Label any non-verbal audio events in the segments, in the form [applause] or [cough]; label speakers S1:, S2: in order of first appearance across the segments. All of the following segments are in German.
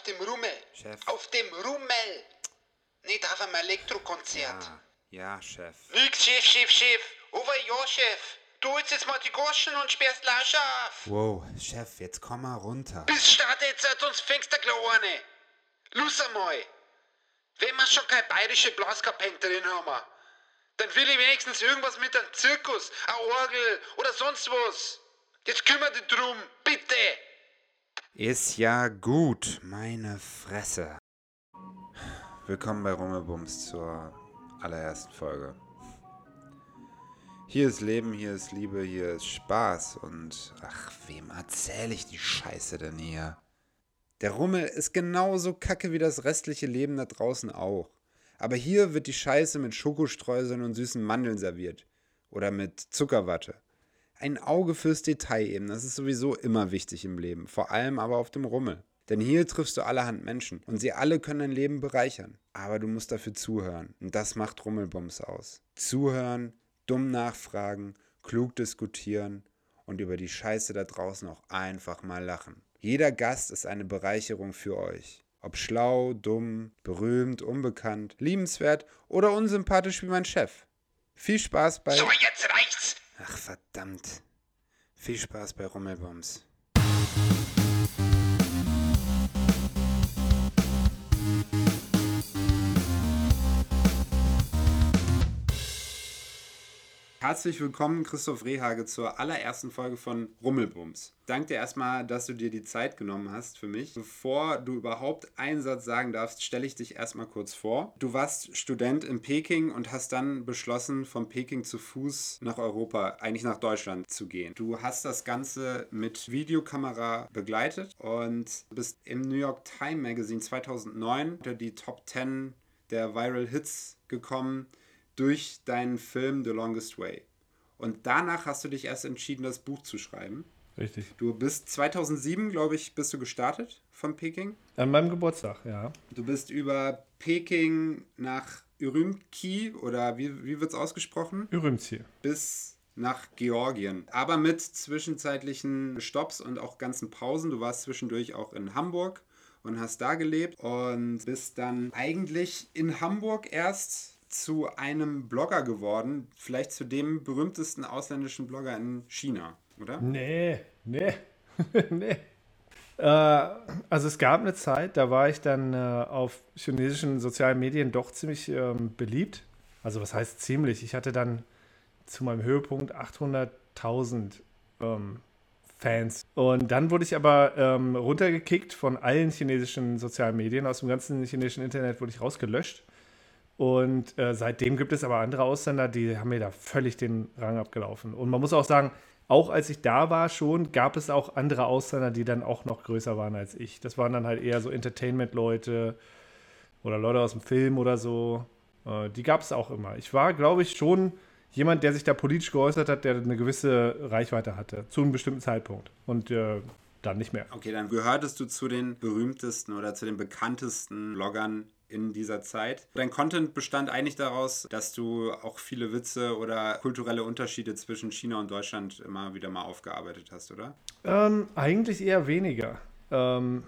S1: Auf dem Rummel.
S2: Chef.
S1: Auf dem Rummel. Nicht auf einem Elektrokonzert.
S2: Ja, ja, Chef.
S1: Nix, Chef, Chef, Chef. Aber ja, Chef. Du holst jetzt mal die Goschen und sperrst Lauscher auf.
S2: Wow, Chef, jetzt komm mal runter.
S1: Bis Start jetzt, sonst fängst du gleich an. Los einmal. Wenn wir schon keine bayerische Blaskapelle drin haben, dann will ich wenigstens irgendwas mit einem Zirkus, eine Orgel oder sonst was. Jetzt kümmere dich drum, bitte.
S2: Ist ja gut, meine Fresse. Willkommen bei Rummelbums zur allerersten Folge. Hier ist Leben, hier ist Liebe, hier ist Spaß und ach, wem erzähle ich die Scheiße denn hier? Der Rummel ist genauso kacke wie das restliche Leben da draußen auch. Aber hier wird die Scheiße mit Schokostreuseln und süßen Mandeln serviert. Oder mit Zuckerwatte. Ein Auge fürs Detail eben, das ist sowieso immer wichtig im Leben. Vor allem aber auf dem Rummel. Denn hier triffst du allerhand Menschen und sie alle können dein Leben bereichern. Aber du musst dafür zuhören. Und das macht Rummelbums aus. Zuhören, dumm nachfragen, klug diskutieren und über die Scheiße da draußen auch einfach mal lachen. Jeder Gast ist eine Bereicherung für euch. Ob schlau, dumm, berühmt, unbekannt, liebenswert oder unsympathisch wie mein Chef. Viel Spaß bei.
S1: So, jetzt reicht's.
S2: Verdammt. Viel Spaß bei Rummelbums. Herzlich willkommen, Christoph Rehage, zur allerersten Folge von Rummelbums. Danke dir erstmal, dass du dir die Zeit genommen hast für mich. Bevor du überhaupt einen Satz sagen darfst, stelle ich dich erstmal kurz vor. Du warst Student in Peking und hast dann beschlossen, von Peking zu Fuß nach Europa, eigentlich nach Deutschland zu gehen. Du hast das Ganze mit Videokamera begleitet und bist im New York Times Magazine 2009 unter die Top 10 der Viral Hits gekommen durch deinen Film The Longest Way. Und danach hast du dich erst entschieden, das Buch zu schreiben.
S3: Richtig.
S2: Du bist 2007, glaube ich, bist du gestartet von Peking.
S3: An meinem Geburtstag, ja.
S2: Du bist über Peking nach Ürümqi oder wie, wie wird es ausgesprochen?
S3: Ürümqi.
S2: Bis nach Georgien. Aber mit zwischenzeitlichen Stops und auch ganzen Pausen. Du warst zwischendurch auch in Hamburg und hast da gelebt und bist dann eigentlich in Hamburg erst zu einem Blogger geworden, vielleicht zu dem berühmtesten ausländischen Blogger in China, oder?
S3: Nee, nee, [laughs] nee. Äh, also es gab eine Zeit, da war ich dann äh, auf chinesischen sozialen Medien doch ziemlich ähm, beliebt. Also was heißt ziemlich? Ich hatte dann zu meinem Höhepunkt 800.000 ähm, Fans. Und dann wurde ich aber ähm, runtergekickt von allen chinesischen sozialen Medien. Aus dem ganzen chinesischen Internet wurde ich rausgelöscht. Und äh, seitdem gibt es aber andere Ausländer, die haben mir da völlig den Rang abgelaufen. Und man muss auch sagen, auch als ich da war schon, gab es auch andere Ausländer, die dann auch noch größer waren als ich. Das waren dann halt eher so Entertainment-Leute oder Leute aus dem Film oder so. Äh, die gab es auch immer. Ich war, glaube ich, schon jemand, der sich da politisch geäußert hat, der eine gewisse Reichweite hatte, zu einem bestimmten Zeitpunkt. Und äh, dann nicht mehr.
S2: Okay, dann gehörtest du zu den berühmtesten oder zu den bekanntesten Bloggern in dieser Zeit. Dein Content bestand eigentlich daraus, dass du auch viele Witze oder kulturelle Unterschiede zwischen China und Deutschland immer wieder mal aufgearbeitet hast, oder?
S3: Ähm, eigentlich eher weniger. Ähm,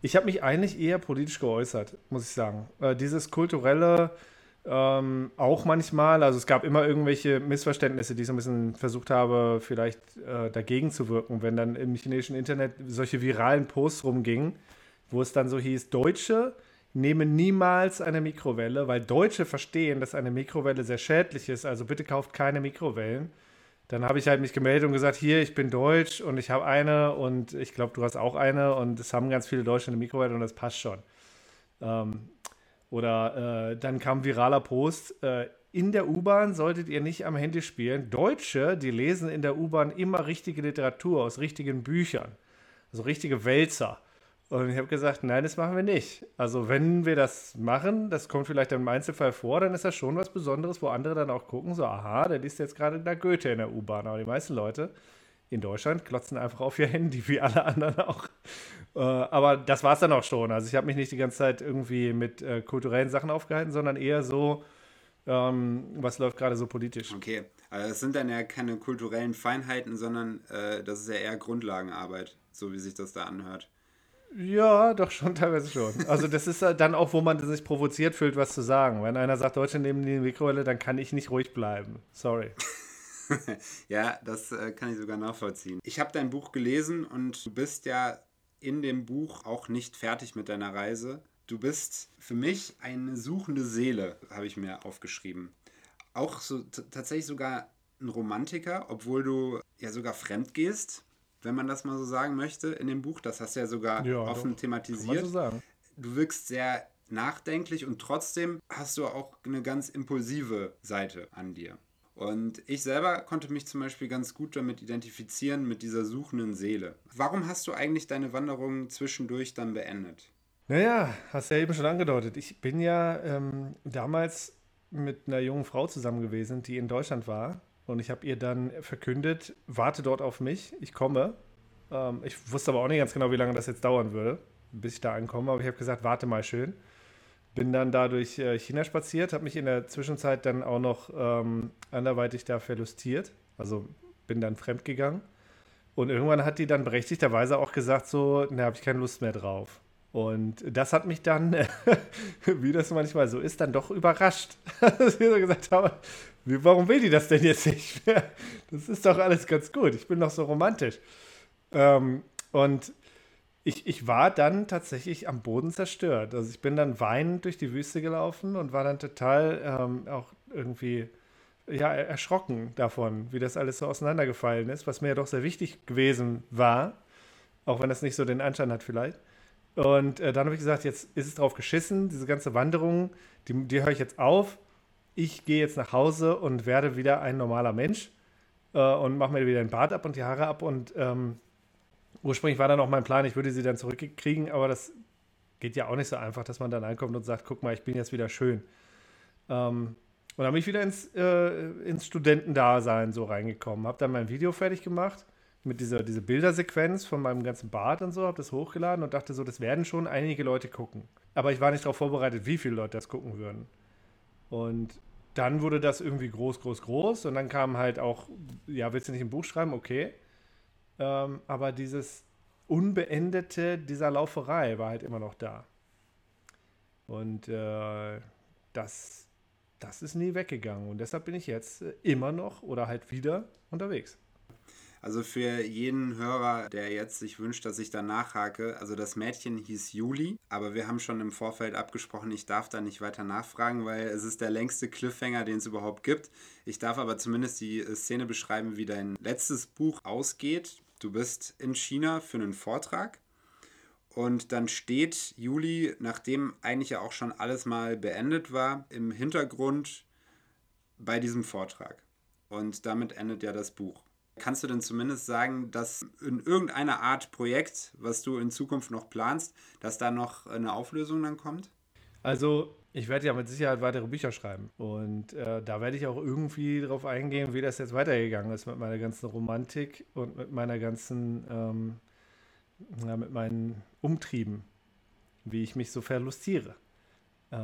S3: ich habe mich eigentlich eher politisch geäußert, muss ich sagen. Äh, dieses kulturelle ähm, auch manchmal, also es gab immer irgendwelche Missverständnisse, die ich so ein bisschen versucht habe, vielleicht äh, dagegen zu wirken, wenn dann im chinesischen Internet solche viralen Posts rumgingen, wo es dann so hieß, Deutsche nehmen niemals eine Mikrowelle, weil Deutsche verstehen, dass eine Mikrowelle sehr schädlich ist. Also bitte kauft keine Mikrowellen. Dann habe ich halt mich gemeldet und gesagt, hier, ich bin deutsch und ich habe eine und ich glaube, du hast auch eine und es haben ganz viele Deutsche eine Mikrowelle und das passt schon. Ähm, oder äh, dann kam viraler Post, äh, in der U-Bahn solltet ihr nicht am Handy spielen. Deutsche, die lesen in der U-Bahn immer richtige Literatur aus richtigen Büchern. Also richtige Wälzer. Und ich habe gesagt, nein, das machen wir nicht. Also wenn wir das machen, das kommt vielleicht im Einzelfall vor, dann ist das schon was Besonderes, wo andere dann auch gucken, so, aha, der liest jetzt gerade da Goethe in der U-Bahn. Aber die meisten Leute in Deutschland klotzen einfach auf ihr Handy, wie alle anderen auch. Äh, aber das war es dann auch schon. Also ich habe mich nicht die ganze Zeit irgendwie mit äh, kulturellen Sachen aufgehalten, sondern eher so, ähm, was läuft gerade so politisch.
S2: Okay, also das sind dann ja keine kulturellen Feinheiten, sondern äh, das ist ja eher Grundlagenarbeit, so wie sich das da anhört.
S3: Ja, doch schon, [laughs] teilweise schon. Also das ist dann auch, wo man sich provoziert fühlt, was zu sagen. Wenn einer sagt, Deutsche nehmen die Mikrowelle, dann kann ich nicht ruhig bleiben. Sorry. [laughs]
S2: ja, das äh, kann ich sogar nachvollziehen. Ich habe dein Buch gelesen und du bist ja in dem Buch auch nicht fertig mit deiner Reise. Du bist für mich eine suchende Seele, habe ich mir aufgeschrieben. Auch so tatsächlich sogar ein Romantiker, obwohl du ja sogar fremd gehst, wenn man das mal so sagen möchte, in dem Buch. Das hast du ja sogar ja, offen doch, thematisiert. So du wirkst sehr nachdenklich und trotzdem hast du auch eine ganz impulsive Seite an dir. Und ich selber konnte mich zum Beispiel ganz gut damit identifizieren, mit dieser suchenden Seele. Warum hast du eigentlich deine Wanderung zwischendurch dann beendet?
S3: Naja, hast ja eben schon angedeutet. Ich bin ja ähm, damals mit einer jungen Frau zusammen gewesen, die in Deutschland war. Und ich habe ihr dann verkündet, warte dort auf mich, ich komme. Ähm, ich wusste aber auch nicht ganz genau, wie lange das jetzt dauern würde, bis ich da ankomme. Aber ich habe gesagt, warte mal schön. Bin dann da durch äh, China spaziert, habe mich in der Zwischenzeit dann auch noch ähm, anderweitig da verlustiert. Also bin dann fremdgegangen. Und irgendwann hat die dann berechtigterweise auch gesagt, so, da habe ich keine Lust mehr drauf. Und das hat mich dann, [laughs] wie das manchmal so ist, dann doch überrascht. [laughs] Dass ich so gesagt habe, warum will die das denn jetzt nicht mehr? Das ist doch alles ganz gut. Ich bin doch so romantisch. Ähm, und ich, ich war dann tatsächlich am Boden zerstört. Also ich bin dann weinend durch die Wüste gelaufen und war dann total ähm, auch irgendwie ja, erschrocken davon, wie das alles so auseinandergefallen ist, was mir ja doch sehr wichtig gewesen war, auch wenn das nicht so den Anschein hat vielleicht. Und äh, dann habe ich gesagt, jetzt ist es drauf geschissen, diese ganze Wanderung, die, die höre ich jetzt auf. Ich gehe jetzt nach Hause und werde wieder ein normaler Mensch äh, und mache mir wieder den Bart ab und die Haare ab und ähm, ursprünglich war dann auch mein Plan, ich würde sie dann zurückkriegen, aber das geht ja auch nicht so einfach, dass man dann ankommt und sagt, guck mal, ich bin jetzt wieder schön. Ähm, und dann bin ich wieder ins, äh, ins Studentendasein so reingekommen, habe dann mein Video fertig gemacht mit dieser diese Bildersequenz von meinem ganzen Bad und so, habe das hochgeladen und dachte so, das werden schon einige Leute gucken. Aber ich war nicht darauf vorbereitet, wie viele Leute das gucken würden. Und dann wurde das irgendwie groß, groß, groß und dann kam halt auch, ja, willst du nicht ein Buch schreiben? Okay. Ähm, aber dieses Unbeendete dieser Lauferei war halt immer noch da. Und äh, das, das ist nie weggegangen. Und deshalb bin ich jetzt äh, immer noch oder halt wieder unterwegs.
S2: Also für jeden Hörer, der jetzt sich wünscht, dass ich da nachhake, also das Mädchen hieß Juli, aber wir haben schon im Vorfeld abgesprochen, ich darf da nicht weiter nachfragen, weil es ist der längste Cliffhanger, den es überhaupt gibt. Ich darf aber zumindest die Szene beschreiben, wie dein letztes Buch ausgeht. Du bist in China für einen Vortrag und dann steht Juli, nachdem eigentlich ja auch schon alles mal beendet war, im Hintergrund bei diesem Vortrag. Und damit endet ja das Buch. Kannst du denn zumindest sagen, dass in irgendeiner Art Projekt, was du in Zukunft noch planst, dass da noch eine Auflösung dann kommt?
S3: Also ich werde ja mit Sicherheit weitere Bücher schreiben. Und äh, da werde ich auch irgendwie darauf eingehen, wie das jetzt weitergegangen ist mit meiner ganzen Romantik und mit meiner ganzen, ähm, ja, mit meinen Umtrieben, wie ich mich so verlustiere. Äh,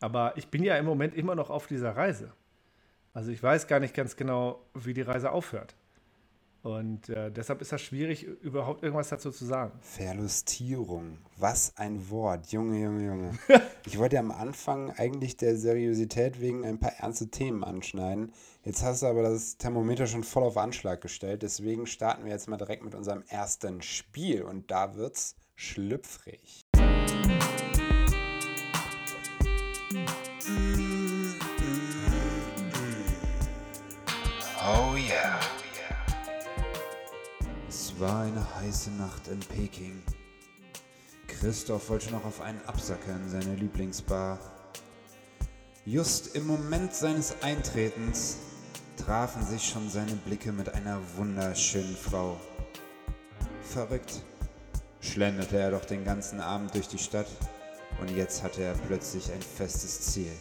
S3: aber ich bin ja im Moment immer noch auf dieser Reise. Also ich weiß gar nicht ganz genau, wie die Reise aufhört. Und äh, deshalb ist das schwierig, überhaupt irgendwas dazu zu sagen.
S2: Verlustierung. Was ein Wort. Junge, Junge, Junge. [laughs] ich wollte am Anfang eigentlich der Seriosität wegen ein paar ernste Themen anschneiden. Jetzt hast du aber das Thermometer schon voll auf Anschlag gestellt. Deswegen starten wir jetzt mal direkt mit unserem ersten Spiel. Und da wird's schlüpfrig. War eine heiße Nacht in Peking. Christoph wollte noch auf einen Absacker in seine Lieblingsbar. Just im Moment seines Eintretens trafen sich schon seine Blicke mit einer wunderschönen Frau. Verrückt schlenderte er doch den ganzen Abend durch die Stadt und jetzt hatte er plötzlich ein festes Ziel.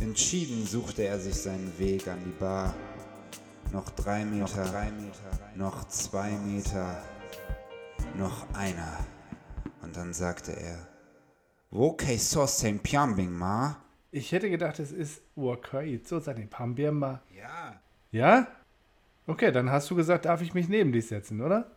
S2: Entschieden suchte er sich seinen Weg an die Bar noch drei Meter, noch, drei Meter, noch zwei Meter, noch einer. Und dann sagte er, wo so sein Piambing ma?
S3: Ich hätte gedacht, es ist Wakai so sein
S2: Ja.
S3: Ja? Okay, dann hast du gesagt, darf ich mich neben dich setzen, oder?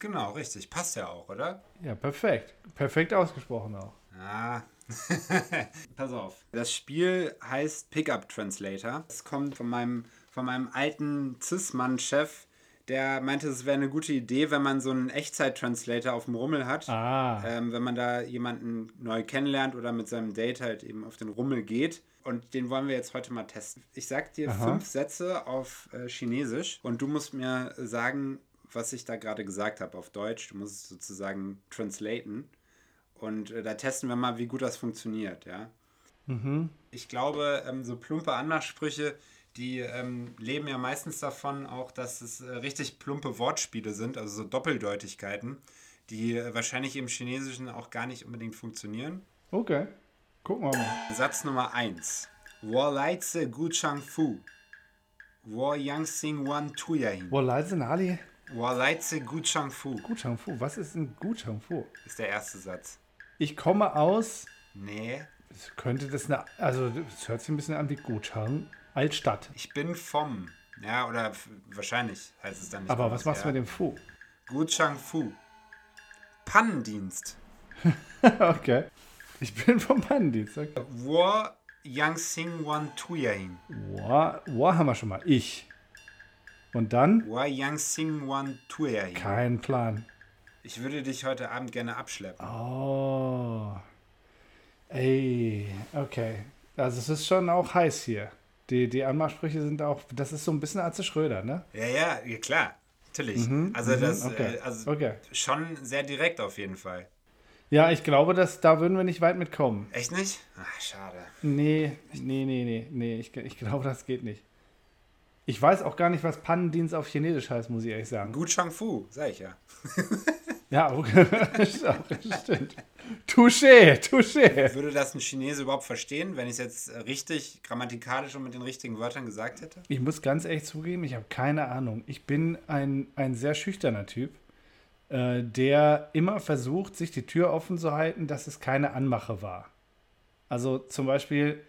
S2: Genau, richtig. Passt ja auch, oder?
S3: Ja, perfekt. Perfekt ausgesprochen auch.
S2: Ah. [laughs] Pass auf. Das Spiel heißt Pickup Translator. Es kommt von meinem, von meinem alten Cis-Mann-Chef, der meinte, es wäre eine gute Idee, wenn man so einen Echtzeit-Translator auf dem Rummel hat.
S3: Ah.
S2: Ähm, wenn man da jemanden neu kennenlernt oder mit seinem Date halt eben auf den Rummel geht. Und den wollen wir jetzt heute mal testen. Ich sag dir
S3: Aha.
S2: fünf Sätze auf äh, Chinesisch und du musst mir sagen, was ich da gerade gesagt habe auf Deutsch. Du musst es sozusagen translaten. Und äh, da testen wir mal, wie gut das funktioniert, ja. Ich glaube, ähm, so plumpe Anmachsprüche, die ähm, leben ja meistens davon auch, dass es äh, richtig plumpe Wortspiele sind, also so Doppeldeutigkeiten, die äh, wahrscheinlich im Chinesischen auch gar nicht unbedingt funktionieren.
S3: Okay. Gucken wir mal.
S2: Satz Nummer 1. Wo leize gu chang fu. Wo yang sing wan tuyahin.
S3: Wo leise Nali?
S2: Wo leize gu chang fu.
S3: Guchang Fu. Was ist ein Guchang Fu?
S2: Ist der erste Satz.
S3: Ich komme aus.
S2: Nee,
S3: Könnte das eine. Also, das hört sich ein bisschen an wie Guchang. Altstadt.
S2: ich bin vom. Ja, oder wahrscheinlich heißt es dann nicht.
S3: Aber was machst du
S2: ja.
S3: mit dem Fu?
S2: Gu chang fu. Pannendienst. [laughs]
S3: okay. Ich bin vom Bandits. Okay.
S2: Wo yang sing wan tuyahin.
S3: Wow, wow, haben wir schon mal. Ich. Und dann?
S2: Wo yang sing wan tuyahin.
S3: Kein Plan.
S2: Ich würde dich heute Abend gerne abschleppen.
S3: Oh. Ey, okay. Also es ist schon auch heiß hier. Die, die Anmachsprüche sind auch, das ist so ein bisschen Atze Schröder, ne?
S2: Ja, ja, ja klar. Natürlich. also das
S3: Mhm, okay,
S2: äh, also
S3: okay.
S2: schon sehr direkt auf jeden Fall.
S3: Ja, ich glaube, dass, da würden wir nicht weit mitkommen.
S2: Echt nicht? Ach, schade.
S3: Nee, nee, nee, nee, nee, ich, ich glaube, das geht nicht. Ich weiß auch gar nicht, was Pannendienst auf Chinesisch heißt, muss ich ehrlich sagen.
S2: Gut Chang Fu, sag ich ja. [laughs]
S3: Ja, okay. [laughs] stimmt. Touché, touché.
S2: Würde das ein Chinese überhaupt verstehen, wenn ich es jetzt richtig grammatikalisch und mit den richtigen Wörtern gesagt hätte?
S3: Ich muss ganz ehrlich zugeben, ich habe keine Ahnung. Ich bin ein, ein sehr schüchterner Typ, äh, der immer versucht, sich die Tür offen zu halten, dass es keine Anmache war. Also zum Beispiel,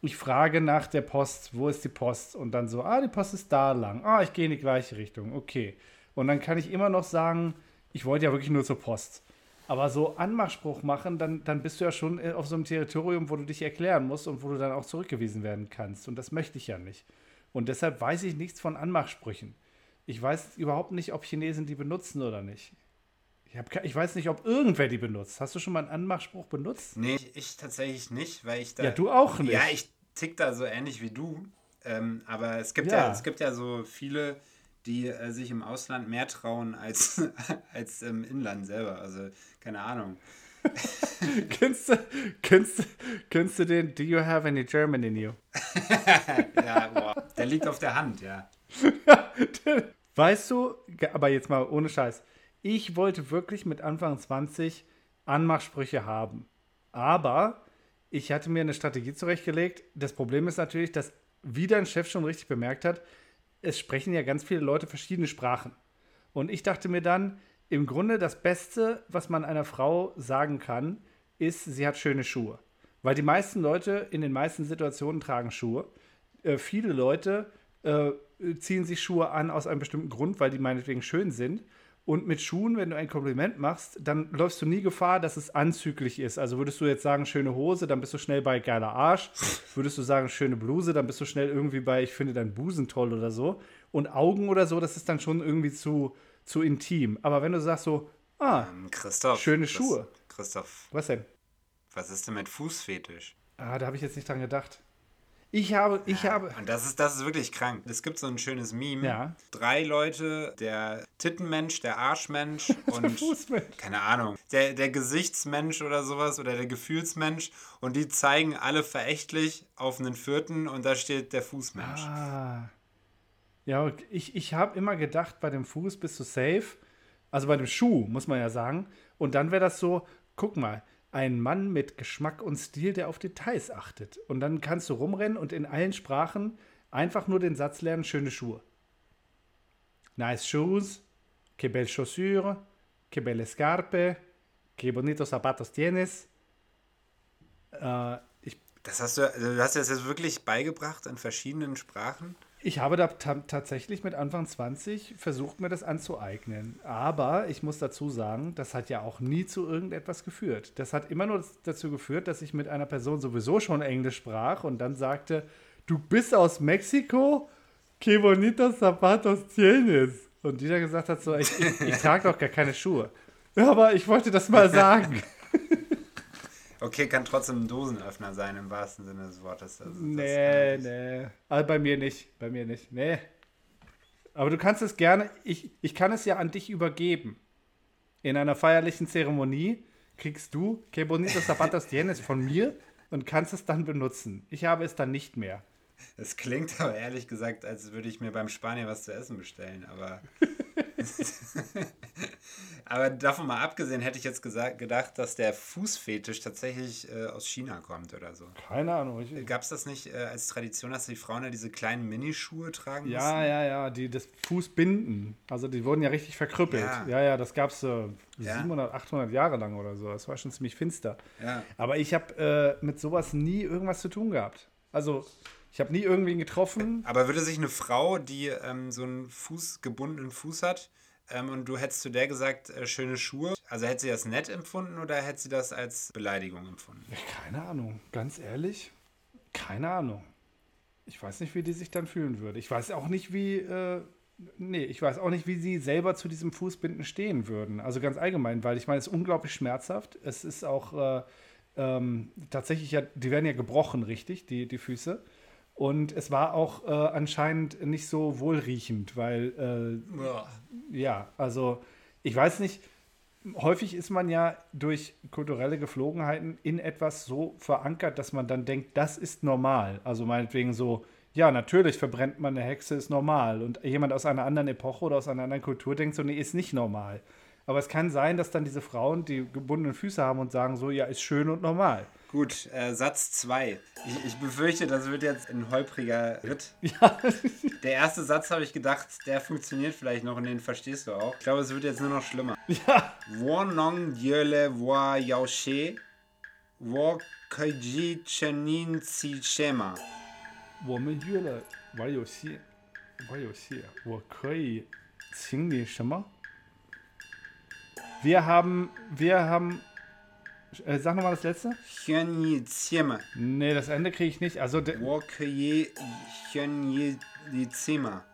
S3: ich frage nach der Post, wo ist die Post? Und dann so, ah, die Post ist da lang. Ah, ich gehe in die gleiche Richtung, okay. Und dann kann ich immer noch sagen, ich wollte ja wirklich nur zur Post. Aber so Anmachspruch machen, dann, dann bist du ja schon äh, auf so einem Territorium, wo du dich erklären musst und wo du dann auch zurückgewiesen werden kannst. Und das möchte ich ja nicht. Und deshalb weiß ich nichts von Anmachsprüchen. Ich weiß überhaupt nicht, ob Chinesen die benutzen oder nicht. Ich, hab, ich weiß nicht, ob irgendwer die benutzt. Hast du schon mal einen Anmachspruch benutzt?
S2: Nee, ich, ich tatsächlich nicht, weil ich da.
S3: Ja, du auch nicht.
S2: Ja, ich tick da so ähnlich wie du. Ähm, aber es gibt ja.
S3: Ja.
S2: es gibt ja so viele, die äh, sich im Ausland mehr trauen als, [laughs] als im Inland selber. Also, keine Ahnung. [laughs]
S3: kennst, du, kennst, du, kennst du den Do you have any German in you? [laughs]
S2: Ja, boah. Der liegt auf der Hand, ja.
S3: Weißt du, aber jetzt mal ohne Scheiß, ich wollte wirklich mit Anfang 20 Anmachsprüche haben. Aber ich hatte mir eine Strategie zurechtgelegt. Das Problem ist natürlich, dass, wie dein Chef schon richtig bemerkt hat, es sprechen ja ganz viele Leute verschiedene Sprachen. Und ich dachte mir dann, im Grunde das Beste, was man einer Frau sagen kann, ist, sie hat schöne Schuhe. Weil die meisten Leute in den meisten Situationen tragen Schuhe. Äh, viele Leute äh, ziehen sich Schuhe an aus einem bestimmten Grund, weil die meinetwegen schön sind. Und mit Schuhen, wenn du ein Kompliment machst, dann läufst du nie Gefahr, dass es anzüglich ist. Also würdest du jetzt sagen, schöne Hose, dann bist du schnell bei geiler Arsch. Würdest du sagen, schöne Bluse, dann bist du schnell irgendwie bei, ich finde deinen Busen toll oder so. Und Augen oder so, das ist dann schon irgendwie zu, zu intim. Aber wenn du sagst so, ah,
S2: Ähm, Christoph.
S3: Schöne Schuhe.
S2: Christoph,
S3: was denn?
S2: was ist denn mit Fußfetisch?
S3: Ah, da habe ich jetzt nicht dran gedacht. Ich habe, ich habe.
S2: Und das ist, das ist wirklich krank. Es gibt so ein schönes Meme.
S3: Ja.
S2: Drei Leute, der Tittenmensch, der Arschmensch [laughs] und
S3: Fußmensch.
S2: keine Ahnung, der, der Gesichtsmensch oder sowas oder der Gefühlsmensch und die zeigen alle verächtlich auf einen vierten und da steht der Fußmensch.
S3: Ah. Ja, ich, ich habe immer gedacht, bei dem Fuß bist du safe. Also bei dem Schuh, muss man ja sagen. Und dann wäre das so, guck mal, ein Mann mit Geschmack und Stil, der auf Details achtet. Und dann kannst du rumrennen und in allen Sprachen einfach nur den Satz lernen, schöne Schuhe. Nice shoes, que belle chaussure, que belle scarpe, que bonitos zapatos tienes. Äh, ich
S2: Das hast du, du hast das jetzt wirklich beigebracht in verschiedenen Sprachen?
S3: Ich habe da ta tatsächlich mit Anfang 20 versucht, mir das anzueignen. Aber ich muss dazu sagen, das hat ja auch nie zu irgendetwas geführt. Das hat immer nur dazu geführt, dass ich mit einer Person sowieso schon Englisch sprach und dann sagte, du bist aus Mexiko? Que bonitos zapatos tienes. Und die dann gesagt hat, so, ich, ich, ich trage doch gar keine Schuhe. Ja, aber ich wollte das mal sagen. [laughs]
S2: Okay, kann trotzdem ein Dosenöffner sein im wahrsten Sinne des Wortes. Also,
S3: nee, nee. Also bei mir nicht. Bei mir nicht. Nee. Aber du kannst es gerne, ich, ich kann es ja an dich übergeben. In einer feierlichen Zeremonie kriegst du Que Bonitos Zapatos Tienes von mir und kannst es dann benutzen. Ich habe es dann nicht mehr.
S2: Es klingt aber ehrlich gesagt, als würde ich mir beim Spanier was zu essen bestellen, aber. [laughs] [laughs] aber davon mal abgesehen, hätte ich jetzt gesagt, gedacht, dass der Fußfetisch tatsächlich äh, aus China kommt oder so.
S3: Keine Ahnung.
S2: Gab es das nicht äh, als Tradition, dass die Frauen ja diese kleinen Minischuhe tragen
S3: Ja,
S2: mussten?
S3: ja, ja, die das Fußbinden. Also die wurden ja richtig verkrüppelt.
S2: Ja.
S3: Ja, ja, das gab es äh,
S2: Ja.
S3: 700, 800 Jahre lang oder so. Das war schon ziemlich finster.
S2: Ja.
S3: Aber ich habe äh, mit sowas nie irgendwas zu tun gehabt. Also ich habe nie irgendwen getroffen.
S2: Aber würde sich eine Frau, die ähm, so einen Fuß, gebundenen Fuß hat, ähm, und du hättest zu der gesagt, äh, schöne Schuhe, also hätte sie das nett empfunden oder hätte sie das als Beleidigung empfunden?
S3: Keine Ahnung, ganz ehrlich, keine Ahnung. Ich weiß nicht, wie die sich dann fühlen würde. Ich weiß auch nicht, wie, äh, nee, ich weiß auch nicht, wie sie selber zu diesem Fußbinden stehen würden. Also ganz allgemein, weil ich meine, es ist unglaublich schmerzhaft. Es ist auch äh, ähm, tatsächlich ja, die werden ja gebrochen, richtig, die, die Füße. Und es war auch äh, anscheinend nicht so wohlriechend, weil äh, ja, also ich weiß nicht, häufig ist man ja durch kulturelle Geflogenheiten in etwas so verankert, dass man dann denkt, das ist normal. Also meinetwegen so, ja, natürlich verbrennt man eine Hexe, ist normal. Und jemand aus einer anderen Epoche oder aus einer anderen Kultur denkt so, nee, ist nicht normal. Aber es kann sein, dass dann diese Frauen, die gebundene Füße haben und sagen so, ja, ist schön und normal.
S2: Gut, äh, Satz 2. Ich, ich befürchte, das wird jetzt ein holpriger Ritt. [laughs] Der erste Satz habe ich gedacht, der funktioniert vielleicht noch und den verstehst du auch. Ich glaube, es wird jetzt nur noch schlimmer.
S3: Ja.
S2: Wo nong diele wa yaoshe, wo kaiji chenin si shema.
S3: 我们约了玩游戏，玩游戏，我可以请你什么 wir haben, wir haben, äh, sag nochmal das letzte. Nee, das Ende kriege ich nicht. Also, Wokye
S2: Hyönjizema.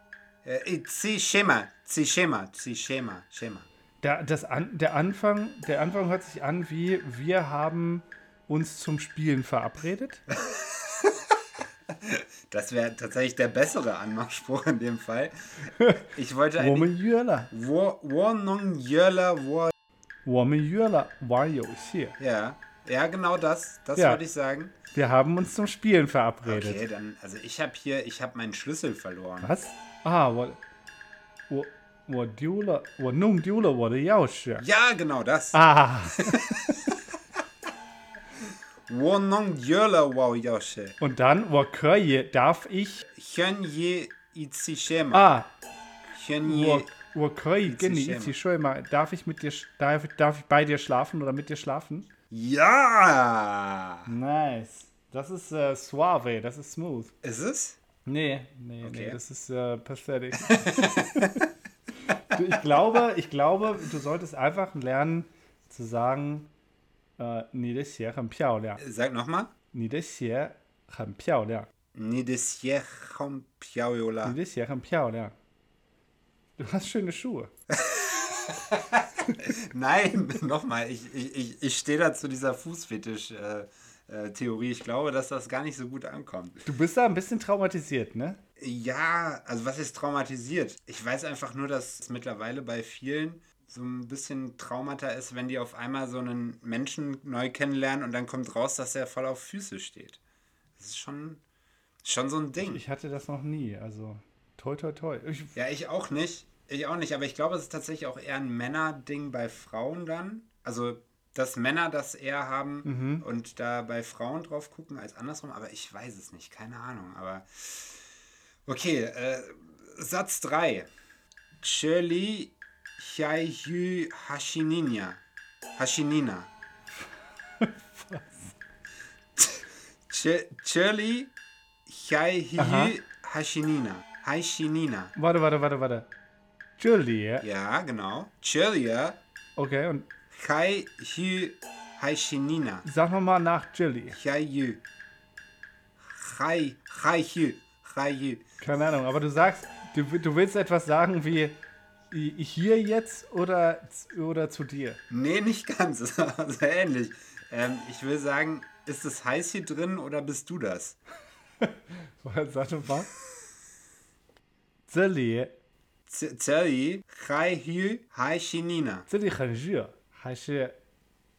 S2: Zishema, Zishema, Zishema, Schema. Der, äh,
S3: das an, der, Anfang, der Anfang hört sich an wie, wir haben uns zum Spielen verabredet. [laughs]
S2: Das wäre tatsächlich der bessere Anmachspruch in dem Fall. [laughs] Ich wollte eigentlich. Wo Jöla, wo
S3: 我们约了玩游戏。
S2: Ja. Ja, genau das. Das
S3: Ja.
S2: wollte ich sagen.
S3: Wir haben uns zum Spielen verabredet.
S2: Okay, dann. Also ich habe hier. Ich habe meinen Schlüssel verloren.
S3: Was? Ah, 我我我丢了，我弄丢了我的钥匙。
S2: Ja, genau das.
S3: Ah,
S2: Wo [laughs] nong yöla wo yoshe.
S3: und dann, 我可以 darf ich.
S2: Hyun ye itzishema.
S3: Ah,
S2: Hyun
S3: 我 Urkoi, Genni, Itzi Schömer, darf ich mit dir, darf, darf ich bei dir schlafen oder mit dir schlafen?
S2: Ja!
S3: Nice. Das ist äh, suave, das ist smooth.
S2: Ist es?
S3: Nee, nee,
S2: okay.
S3: nee, das ist äh, pathetic. [laughs] du, ich glaube, ich glaube, du solltest einfach lernen zu sagen, äh, ni de xie hen piao liang.
S2: Sag nochmal.
S3: Ni de xie hen piao liang.
S2: Ni de xie hen
S3: piao liang. Ni de xie hen piao liang. Du hast schöne Schuhe. [laughs]
S2: Nein, nochmal. Ich, ich, ich, stehe da zu dieser Fußfetisch-Theorie. ich glaube, dass das gar nicht so gut ankommt.
S3: Du bist da ein bisschen traumatisiert, ne?
S2: Ja, also was ist traumatisiert? Ich weiß einfach nur, dass es mittlerweile bei vielen so ein bisschen Traumata ist, wenn die auf einmal so einen Menschen neu kennenlernen und dann kommt raus, dass er voll auf Füße steht. Das ist schon, schon so ein Ding.
S3: Ich hatte das noch nie. Also, toi, toi, toi. Ich,
S2: Ja, ich auch nicht. Ich auch nicht, aber ich glaube, es ist tatsächlich auch eher ein Männerding bei Frauen dann. Also, dass Männer das eher haben und da bei Frauen drauf gucken als andersrum, aber ich weiß es nicht, keine Ahnung. Aber okay, äh, Satz 3. Cheli Hyaihu Hashinina. [laughs] Hashinina. Ch- Cheli Hyaihu
S3: Aha.
S2: Hashinina. Haishinina.
S3: Warte, warte, warte, warte. Julie.
S2: Ja, genau. Chelia,
S3: Okay, und
S2: Hai Hü Haishinina.
S3: sag nochmal nach Julie.
S2: Hai Hü. Hai, Hai Hü. Hai Hü.
S3: Keine Ahnung, aber du sagst, du, du willst etwas sagen wie hier jetzt oder, oder zu dir.
S2: Nee, nicht ganz. [laughs] Das sehr ähnlich. Ähm, ich will sagen, ist es heiß hier drin oder bist du das? [laughs]
S3: Sag doch mal. Julie.
S2: Zeli, Hai Hü Haishinina.
S3: 这里很热，还是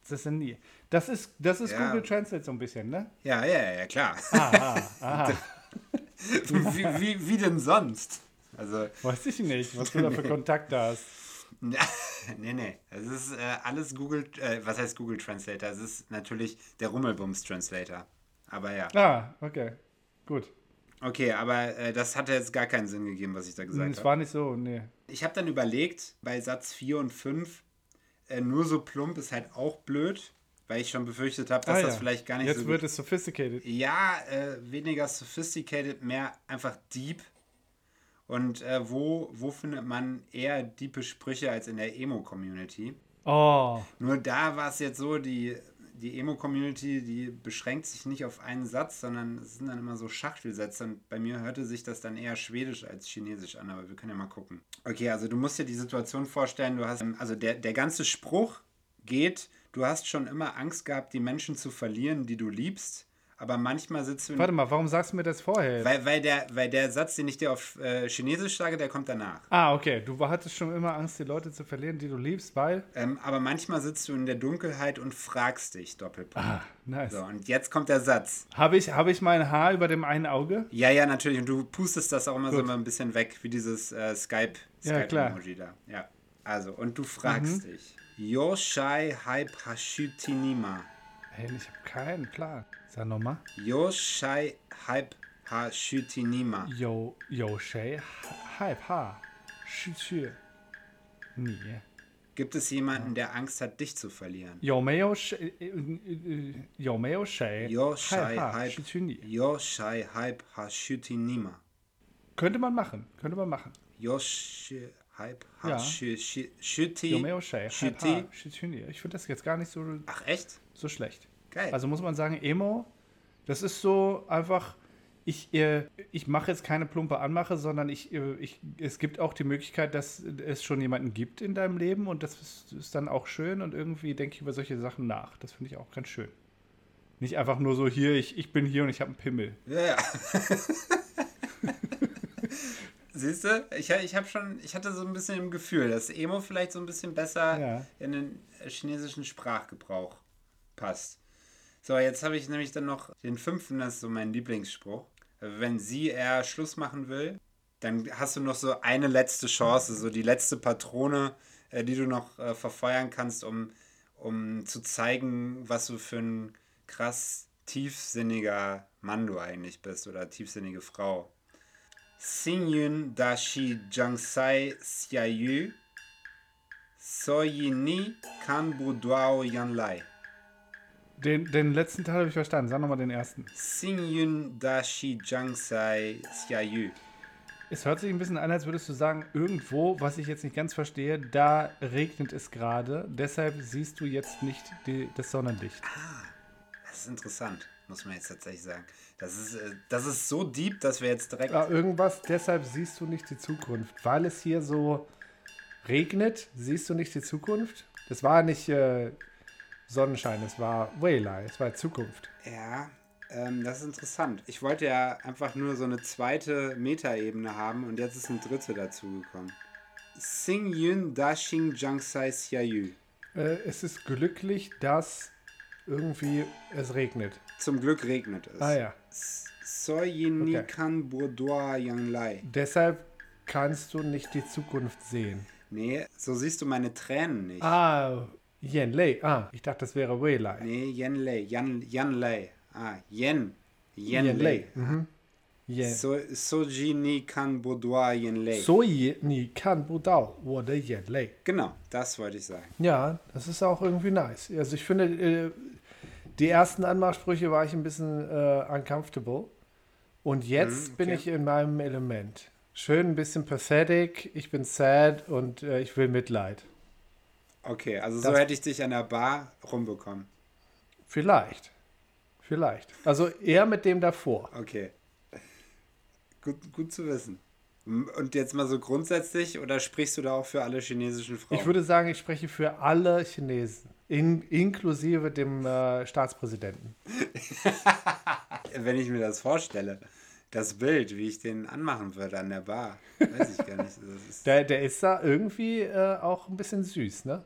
S3: 这是你？Das ist, das ist
S2: Ja.
S3: Google Translate so ein bisschen, ne?
S2: Ja, ja, ja, klar.
S3: Aha, aha. [laughs]
S2: wie, wie, wie denn sonst? Also,
S3: Weiß ich nicht, was du da für Kontakte [laughs] hast. [laughs]
S2: nee, nee. Es ist äh, alles Google, äh, was heißt Google Translator? Es ist natürlich der Rummelbums Translator. Aber ja.
S3: Ah, okay. Gut.
S2: Okay, aber äh, das hatte jetzt gar keinen Sinn gegeben, was ich da gesagt
S3: Es
S2: habe.
S3: war nicht so, nee.
S2: Ich habe dann überlegt, bei Satz 4 und 5, äh, nur so plump ist halt auch blöd, weil ich schon befürchtet habe, dass
S3: Ah,
S2: das
S3: ja.
S2: vielleicht gar nicht
S3: Jetzt
S2: so
S3: wird es sophisticated.
S2: Ja, äh, weniger sophisticated, mehr einfach deep. Und äh, wo, wo findet man eher diepe Sprüche als in der Emo-Community?
S3: Oh,
S2: Nur da war es jetzt so, die, die Emo-Community, die beschränkt sich nicht auf einen Satz, sondern es sind dann immer so Schachtelsätze. Und bei mir hörte sich das dann eher Schwedisch als Chinesisch an, aber wir können ja mal gucken. Okay, also du musst dir die Situation vorstellen, du hast, also der, der ganze Spruch geht, du hast schon immer Angst gehabt, die Menschen zu verlieren, die du liebst, aber manchmal sitzt du in
S3: warte mal, warum sagst du mir das vorher?
S2: weil, weil, der, weil der Satz, den ich dir auf äh, Chinesisch sage, der kommt danach.
S3: ah, okay. Du hattest schon immer Angst, die Leute zu verlieren, die du liebst, weil.
S2: Ähm, aber manchmal sitzt du in der Dunkelheit und fragst dich, Doppelpunkt.
S3: Ah, nice.
S2: So, und jetzt kommt der Satz.
S3: Habe ich, hab ich mein Haar über dem einen Auge?
S2: Ja, ja, natürlich. Und du pustest das auch immer so
S3: Gut.
S2: immer ein bisschen weg, wie dieses äh, Skype,
S3: Ja, klar.
S2: Skype-Emoji da. Ja. Also, und du fragst dich. Yoshai Hype Hashutinima.
S3: Hey, ich habe keinen Plan. Sag nochmal.
S2: Yoshai Hype Ha
S3: Shuti Nima. Yo, Yoshai Hype Ha Shuti Nie.
S2: Gibt es jemanden, der Angst hat, dich zu verlieren?
S3: Yomeo äh, äh, äh, Shai
S2: Yoshai Hype Ha Shuti Nima.
S3: Könnte man machen, könnte man machen. Yo, Yoshai Hype Ha
S2: Shuti
S3: Nima. Ich finde das jetzt gar nicht so.
S2: Ach, echt?
S3: So schlecht.
S2: Geil.
S3: Also muss man sagen, Emo, das ist so einfach. Ich, äh, ich mache jetzt keine plumpe Anmache, sondern ich, äh, ich, es gibt auch die Möglichkeit, dass es schon jemanden gibt in deinem Leben und das ist, ist dann auch schön und irgendwie denke ich über solche Sachen nach. Das finde ich auch ganz schön. Nicht einfach nur so hier, ich, ich bin hier und ich habe einen Pimmel.
S2: Ja, ja. [laughs] Siehst du, ich, ich habe schon, ich hatte so ein bisschen im Gefühl, dass Emo vielleicht so ein bisschen besser
S3: Ja.
S2: in den chinesischen Sprachgebrauch passt. So, jetzt habe ich nämlich dann noch den fünften, das ist so mein Lieblingsspruch. Wenn sie eher Schluss machen will, dann hast du noch so eine letzte Chance, so die letzte Patrone, äh, die du noch äh, verfeuern kannst, um, um zu zeigen, was du für ein krass tiefsinniger Mann du eigentlich bist oder tiefsinnige Frau. Sinyun dashi jangsai xiayu soyi ni kan buduao yanlai.
S3: Den, den letzten Teil habe ich verstanden. Sag nochmal den ersten.
S2: Sinyun dashi jangsai xiayu.
S3: Es hört sich ein bisschen an, als würdest du sagen, irgendwo, was ich jetzt nicht ganz verstehe, da regnet es gerade. Deshalb siehst du jetzt nicht die, das Sonnenlicht.
S2: Das ist interessant, muss man jetzt tatsächlich sagen. Das ist, äh, das ist so deep, dass wir jetzt direkt.
S3: Ah, irgendwas, deshalb siehst du nicht die Zukunft. Weil es hier so regnet, siehst du nicht die Zukunft. Das war nicht äh, Sonnenschein, es war Waylay, es war Zukunft.
S2: Ja, ähm, das ist interessant. Ich wollte ja einfach nur so eine zweite Metaebene haben und jetzt ist eine dritte dazugekommen. Sing Yun Dashing Jangsai Xiayu.
S3: Äh, es ist glücklich, dass irgendwie es regnet.
S2: Zum Glück regnet es.
S3: Ah ja.
S2: Soyin ni
S3: Okay.
S2: kan Yang Lai.
S3: Deshalb kannst du nicht die Zukunft sehen.
S2: Nee, so siehst du meine Tränen nicht.
S3: Ah, Yen Lei. Ah, ich dachte, das wäre Wei Lai.
S2: Nee, Yen Lei. Yan, Yan Lei. Ah, Yen. Yen,
S3: Yen
S2: Lei.
S3: Lei. Mhm. Yeah.
S2: So, soji ni kan budua yen lei.
S3: Soji ni kan budao wurde yen lei.
S2: Genau, das wollte ich sagen.
S3: Ja, das ist auch irgendwie nice. Also ich finde, äh, die ersten Anmachsprüche war ich ein bisschen äh, uncomfortable. Und jetzt mm,
S2: okay.
S3: bin ich in meinem Element. Schön ein bisschen pathetic, ich bin sad und äh, ich will Mitleid.
S2: Okay, also so hätte ich dich an der Bar rumbekommen.
S3: Vielleicht. Vielleicht. Also eher mit dem davor.
S2: Okay. Gut, gut zu wissen. Und jetzt mal so grundsätzlich, oder sprichst du da auch für alle chinesischen Frauen?
S3: Ich würde sagen, ich spreche für alle Chinesen, in, inklusive dem äh, Staatspräsidenten. [laughs]
S2: Wenn ich mir das vorstelle, das Bild, wie ich den anmachen würde an der Bar, weiß ich gar nicht.
S3: Der, der ist da irgendwie äh, auch ein bisschen süß, ne?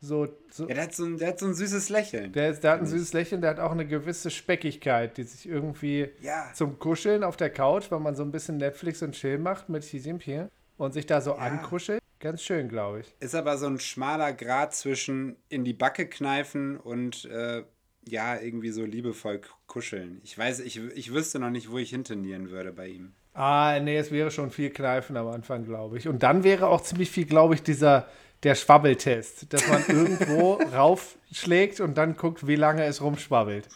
S3: So, so
S2: ja, der hat, so ein, der hat so ein süßes Lächeln.
S3: der, der hat ein süßes Lächeln, der hat auch eine gewisse Speckigkeit, die sich irgendwie
S2: Ja.
S3: zum Kuscheln auf der Couch, wenn man so ein bisschen Netflix und Chill macht mit Xi Jinping und sich da so ankuschelt. Ganz schön, glaube ich.
S2: Ist aber so ein schmaler Grad zwischen in die Backe kneifen und äh, ja, irgendwie so liebevoll kuscheln. Ich weiß, ich, ich wüsste noch nicht, wo ich hintendieren würde bei ihm.
S3: Ah, nee, es wäre schon viel Kneifen am Anfang, glaube ich. Und dann wäre auch ziemlich viel, glaube ich, dieser der Schwabbeltest, dass man irgendwo [laughs] raufschlägt und dann guckt, wie lange es rumschwabbelt.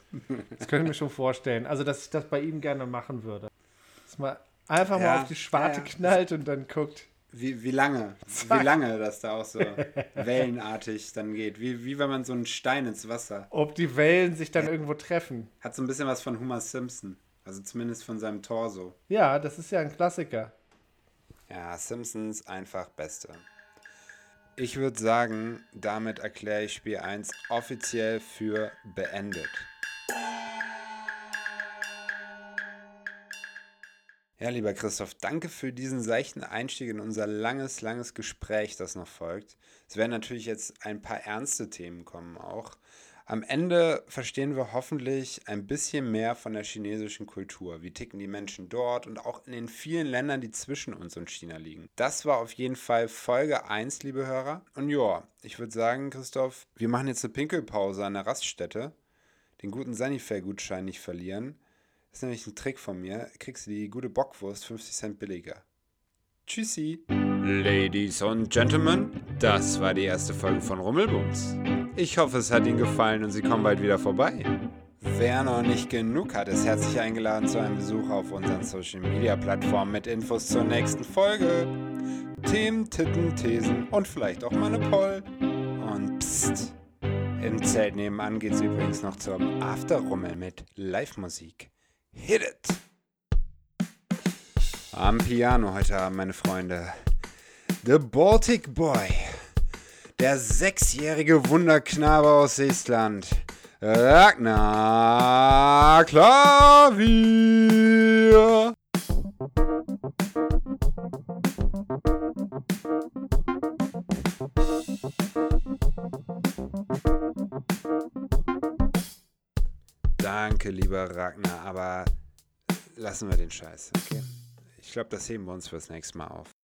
S3: Das könnte ich mir schon vorstellen. Also, dass ich das bei ihm gerne machen würde. Dass man einfach
S2: Ja,
S3: mal auf die Schwarte
S2: ja, ja.
S3: knallt und dann guckt.
S2: Wie, wie lange? Wie lange das da auch so [laughs] wellenartig dann geht. Wie, wie wenn man so einen Stein ins Wasser.
S3: Ob die Wellen sich dann irgendwo treffen.
S2: Hat so ein bisschen was von Homer Simpson. Also zumindest von seinem Torso.
S3: Ja, das ist ja ein Klassiker.
S2: Ja, Simpsons einfach Beste. Ich würde sagen, damit erkläre ich Spiel 1 offiziell für beendet. Ja, lieber Christoph, danke für diesen seichten Einstieg in unser langes, langes Gespräch, das noch folgt. Es werden natürlich jetzt ein paar ernste Themen kommen auch. Am Ende verstehen wir hoffentlich ein bisschen mehr von der chinesischen Kultur. Wie ticken die Menschen dort und auch in den vielen Ländern, die zwischen uns und China liegen. Das war auf jeden Fall Folge 1, liebe Hörer. Und ja, ich würde sagen, Christoph, wir machen jetzt eine Pinkelpause an der Raststätte. Den guten Sanifair-Gutschein nicht verlieren. Das ist nämlich ein Trick von mir. Kriegst du die gute Bockwurst 50 Cent billiger. Tschüssi. Ladies und Gentlemen, das war die erste Folge von Rummelbums. Ich hoffe, es hat Ihnen gefallen und Sie kommen bald wieder vorbei. Wer noch nicht genug hat, ist herzlich eingeladen zu einem Besuch auf unseren Social Media Plattformen mit Infos zur nächsten Folge. Themen, Titten, Thesen und vielleicht auch mal eine Poll. Und pst, im Zelt nebenan geht's übrigens noch zum Afterrummel mit Live-Musik. Hit it! Am Piano heute Abend, meine Freunde. The Baltic Boy. Der sechsjährige Wunderknabe aus Estland. Ragnar Klavier. Danke, lieber Ragnar, aber lassen wir den Scheiß, okay? Ich glaube, das heben wir uns fürs nächste Mal auf.